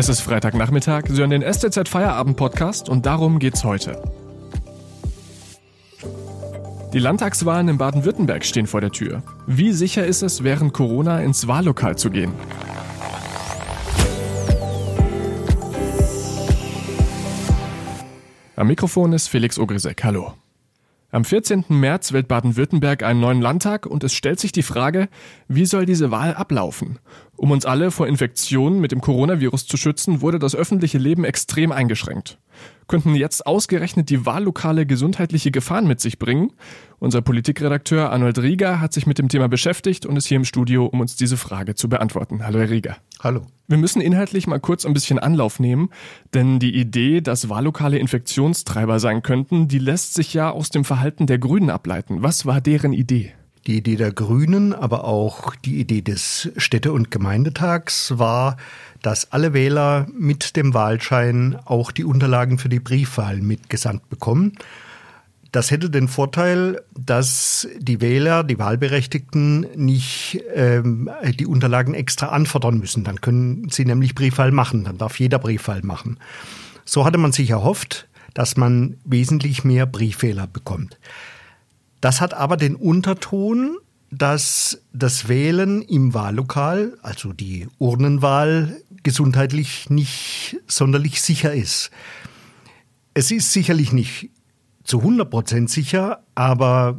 Es ist Freitagnachmittag, Sie hören den STZ Feierabend Podcast und darum geht's heute. Die Landtagswahlen in Baden-Württemberg stehen vor der Tür. Wie sicher ist es, während Corona ins Wahllokal zu gehen? Am Mikrofon ist Felix Ogrisek. Hallo. Am 14. März wählt Baden-Württemberg einen neuen Landtag und es stellt sich die Frage, wie soll diese Wahl ablaufen? Um uns alle vor Infektionen mit dem Coronavirus zu schützen, wurde das öffentliche Leben extrem eingeschränkt. Könnten jetzt ausgerechnet die Wahllokale gesundheitliche Gefahren mit sich bringen? Unser Politikredakteur Arnold Rieger hat sich mit dem Thema beschäftigt und ist hier im Studio, um uns diese Frage zu beantworten. Hallo, Herr Rieger. Hallo. Wir müssen inhaltlich mal kurz ein bisschen Anlauf nehmen, denn die Idee, dass Wahllokale Infektionstreiber sein könnten, die lässt sich ja aus dem Verhalten der Grünen ableiten. Was war deren Idee? Die Idee der Grünen, aber auch die Idee des Städte- und Gemeindetags war, dass alle Wähler mit dem Wahlschein auch die Unterlagen für die Briefwahl mitgesandt bekommen. Das hätte den Vorteil, dass die Wähler, die Wahlberechtigten nicht ähm, die Unterlagen extra anfordern müssen. Dann können sie nämlich Briefwahl machen. Dann darf jeder Briefwahl machen. So hatte man sich erhofft, dass man wesentlich mehr Briefwähler bekommt. Das hat aber den Unterton, dass das Wählen im Wahllokal, also die Urnenwahl, gesundheitlich nicht sonderlich sicher ist. Es ist sicherlich nicht zu 100 Prozent sicher, aber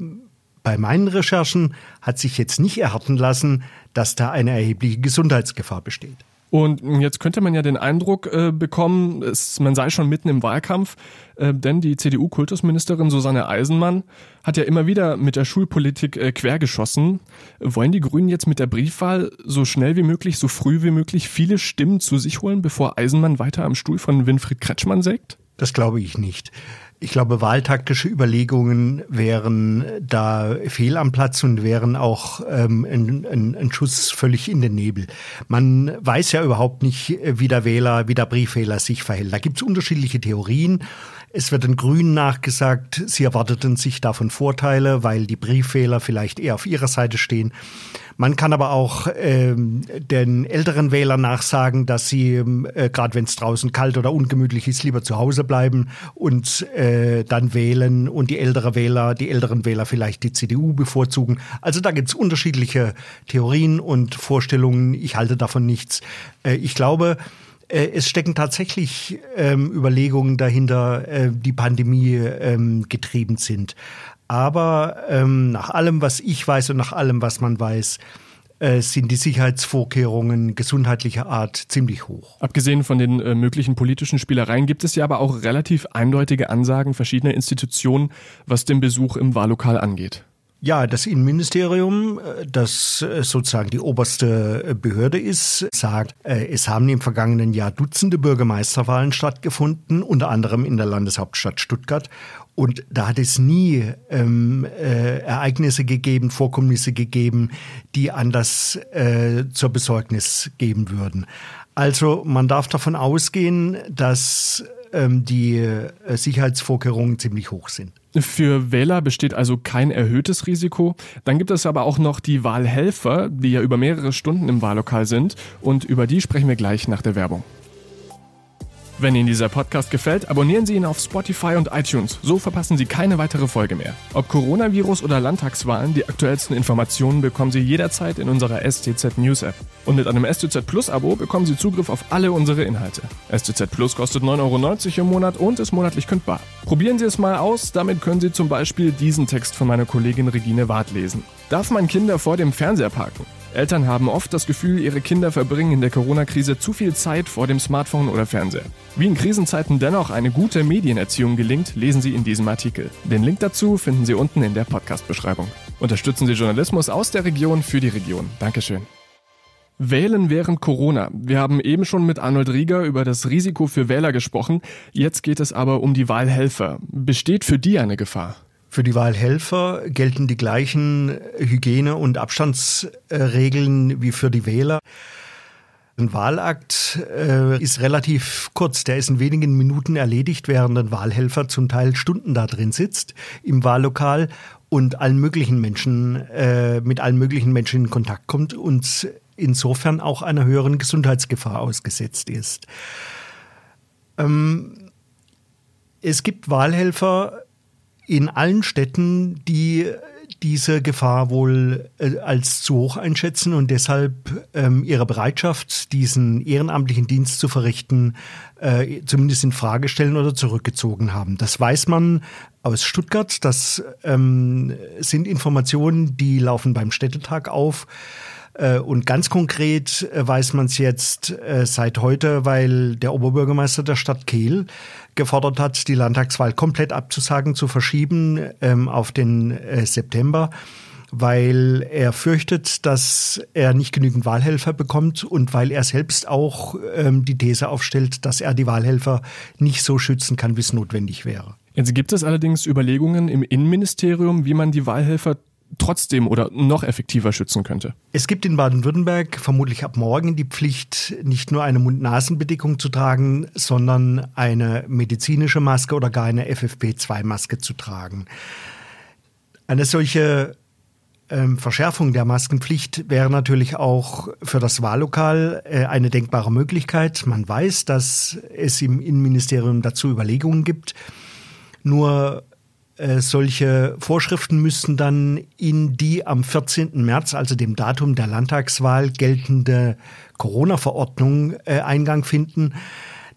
bei meinen Recherchen hat sich jetzt nicht erharten lassen, dass da eine erhebliche Gesundheitsgefahr besteht. Und jetzt könnte man ja den Eindruck äh, bekommen, es, man sei schon mitten im Wahlkampf, äh, denn die CDU-Kultusministerin Susanne Eisenmann hat ja immer wieder mit der Schulpolitik äh, quergeschossen. Wollen die Grünen jetzt mit der Briefwahl so schnell wie möglich, so früh wie möglich viele Stimmen zu sich holen, bevor Eisenmann weiter am Stuhl von Winfried Kretschmann sägt? Das glaube ich nicht. Ich glaube, wahltaktische Überlegungen wären da fehl am Platz und wären auch ähm, ein, ein, ein Schuss völlig in den Nebel. Man weiß ja überhaupt nicht, wie der Wähler, wie der Briefwähler sich verhält. Da gibt es unterschiedliche Theorien. Es wird den Grünen nachgesagt, sie erwarteten sich davon Vorteile, weil die Briefwähler vielleicht eher auf ihrer Seite stehen. Man kann aber auch ähm, den älteren Wählern nachsagen, dass sie, äh, gerade wenn es draußen kalt oder ungemütlich ist, lieber zu Hause bleiben und äh, dann wählen und die ältere Wähler, die älteren Wähler vielleicht die CDU bevorzugen. Also da gibt es unterschiedliche Theorien und Vorstellungen. Ich halte davon nichts. Äh, ich glaube, äh, es stecken tatsächlich ähm, Überlegungen dahinter, äh, die Pandemie ähm, getrieben sind. Aber ähm, nach allem, was ich weiß und nach allem, was man weiß, äh, sind die Sicherheitsvorkehrungen gesundheitlicher Art ziemlich hoch. Abgesehen von den äh, möglichen politischen Spielereien gibt es ja aber auch relativ eindeutige Ansagen verschiedener Institutionen, was den Besuch im Wahllokal angeht. Ja, das Innenministerium, äh, das äh, sozusagen die oberste äh, Behörde ist, sagt, es haben im vergangenen Jahr Dutzende Bürgermeisterwahlen stattgefunden, unter anderem in der Landeshauptstadt Stuttgart. Und da hat es nie ähm, äh, Ereignisse gegeben, Vorkommnisse gegeben, die Anlass äh, zur Besorgnis geben würden. Also man darf davon ausgehen, dass ähm, die Sicherheitsvorkehrungen ziemlich hoch sind. Für Wähler besteht also kein erhöhtes Risiko. Dann gibt es aber auch noch die Wahlhelfer, die ja über mehrere Stunden im Wahllokal sind. Und über die sprechen wir gleich nach der Werbung. Wenn Ihnen dieser Podcast gefällt, abonnieren Sie ihn auf Spotify und iTunes. So verpassen Sie keine weitere Folge mehr. Ob Coronavirus oder Landtagswahlen, die aktuellsten Informationen bekommen Sie jederzeit in unserer STZ News App. Und mit einem STZ Plus Abo bekommen Sie Zugriff auf alle unsere Inhalte. STZ Plus kostet 9,90 Euro im Monat und ist monatlich kündbar. Probieren Sie es mal aus, damit können Sie zum Beispiel diesen Text von meiner Kollegin Regine Ward lesen. Darf man Kinder vor dem Fernseher parken? Eltern haben oft das Gefühl, ihre Kinder verbringen in der Corona-Krise zu viel Zeit vor dem Smartphone oder Fernseher. Wie in Krisenzeiten dennoch eine gute Medienerziehung gelingt, lesen Sie in diesem Artikel. Den Link dazu finden Sie unten in der Podcast-Beschreibung. Unterstützen Sie Journalismus aus der Region für die Region. Dankeschön. Wählen während Corona. Wir haben eben schon mit Arnold Rieger über das Risiko für Wähler gesprochen. Jetzt geht es aber um die Wahlhelfer. Besteht für die eine Gefahr? Für die Wahlhelfer gelten die gleichen Hygiene- und Abstandsregeln wie für die Wähler. Ein Wahlakt äh, ist relativ kurz, der ist in wenigen Minuten erledigt, während ein Wahlhelfer zum Teil Stunden da drin sitzt im Wahllokal und allen möglichen Menschen äh, mit allen möglichen Menschen in Kontakt kommt und insofern auch einer höheren Gesundheitsgefahr ausgesetzt ist. Ähm, es gibt Wahlhelfer in allen Städten, die diese Gefahr wohl äh, als zu hoch einschätzen und deshalb ähm, ihre Bereitschaft, diesen ehrenamtlichen Dienst zu verrichten, äh, zumindest in Frage stellen oder zurückgezogen haben. Das weiß man aus Stuttgart. Das ähm, sind Informationen, die laufen beim Städtetag auf. Äh, und ganz konkret äh, weiß man es jetzt äh, seit heute, weil der Oberbürgermeister der Stadt Kehl gefordert hat, die Landtagswahl komplett abzusagen, zu verschieben ähm, auf den September weil er fürchtet, dass er nicht genügend Wahlhelfer bekommt und weil er selbst auch ähm, die These aufstellt, dass er die Wahlhelfer nicht so schützen kann, wie es notwendig wäre. Jetzt gibt es allerdings Überlegungen im Innenministerium, wie man die Wahlhelfer trotzdem oder noch effektiver schützen könnte? Es gibt in Baden-Württemberg vermutlich ab morgen die Pflicht, nicht nur eine Mund-Nasen-Bedeckung zu tragen, sondern eine medizinische Maske oder gar eine FFP2-Maske zu tragen. Eine solche ähm, Verschärfung der Maskenpflicht wäre natürlich auch für das Wahllokal äh, eine denkbare Möglichkeit. Man weiß, dass es im Innenministerium dazu Überlegungen gibt. Nur äh, solche Vorschriften müssten dann in die am 14. März, also dem Datum der Landtagswahl, geltende Corona-Verordnung äh, Eingang finden.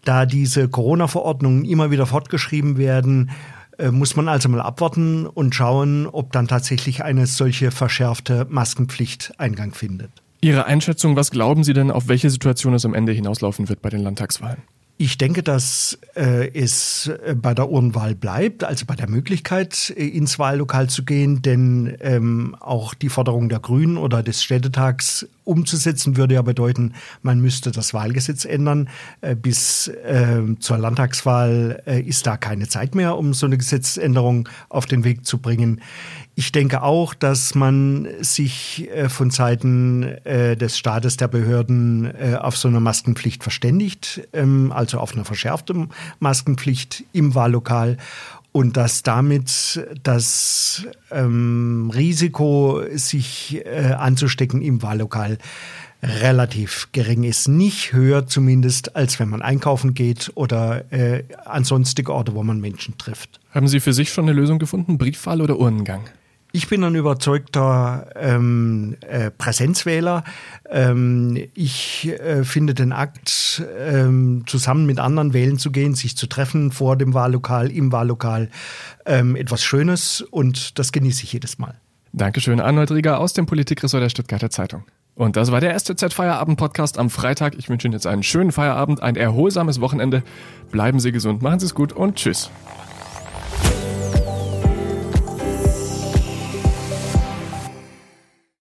Da diese Corona-Verordnungen immer wieder fortgeschrieben werden, äh, muss man also mal abwarten und schauen, ob dann tatsächlich eine solche verschärfte Maskenpflicht Eingang findet. Ihre Einschätzung, was glauben Sie denn, auf welche Situation es am Ende hinauslaufen wird bei den Landtagswahlen? Ich denke, dass äh, es äh, bei der Urnwahl bleibt, also bei der Möglichkeit, äh, ins Wahllokal zu gehen, denn ähm, auch die Forderung der Grünen oder des Städtetags umzusetzen würde ja bedeuten, man müsste das Wahlgesetz ändern. Äh, bis äh, zur Landtagswahl äh, ist da keine Zeit mehr, um so eine Gesetzesänderung auf den Weg zu bringen. Ich denke auch, dass man sich äh, von Seiten äh, des Staates, der Behörden äh, auf so eine Maskenpflicht verständigt, ähm, also auf eine verschärfte Maskenpflicht im Wahllokal und dass damit das ähm, Risiko, sich äh, anzustecken im Wahllokal, relativ gering ist. Nicht höher zumindest, als wenn man einkaufen geht oder äh, an sonstige Orte, wo man Menschen trifft. Haben Sie für sich schon eine Lösung gefunden? Briefwahl oder Urnengang? Ich bin ein überzeugter ähm, äh, Präsenzwähler. Ähm, ich äh, finde den Akt, ähm, zusammen mit anderen wählen zu gehen, sich zu treffen vor dem Wahllokal, im Wahllokal, ähm, etwas Schönes und das genieße ich jedes Mal. Dankeschön, Arnold Rieger aus dem Politikressort der Stuttgarter Zeitung. Und das war der STZ Feierabend Podcast am Freitag. Ich wünsche Ihnen jetzt einen schönen Feierabend, ein erholsames Wochenende. Bleiben Sie gesund, machen Sie es gut und tschüss.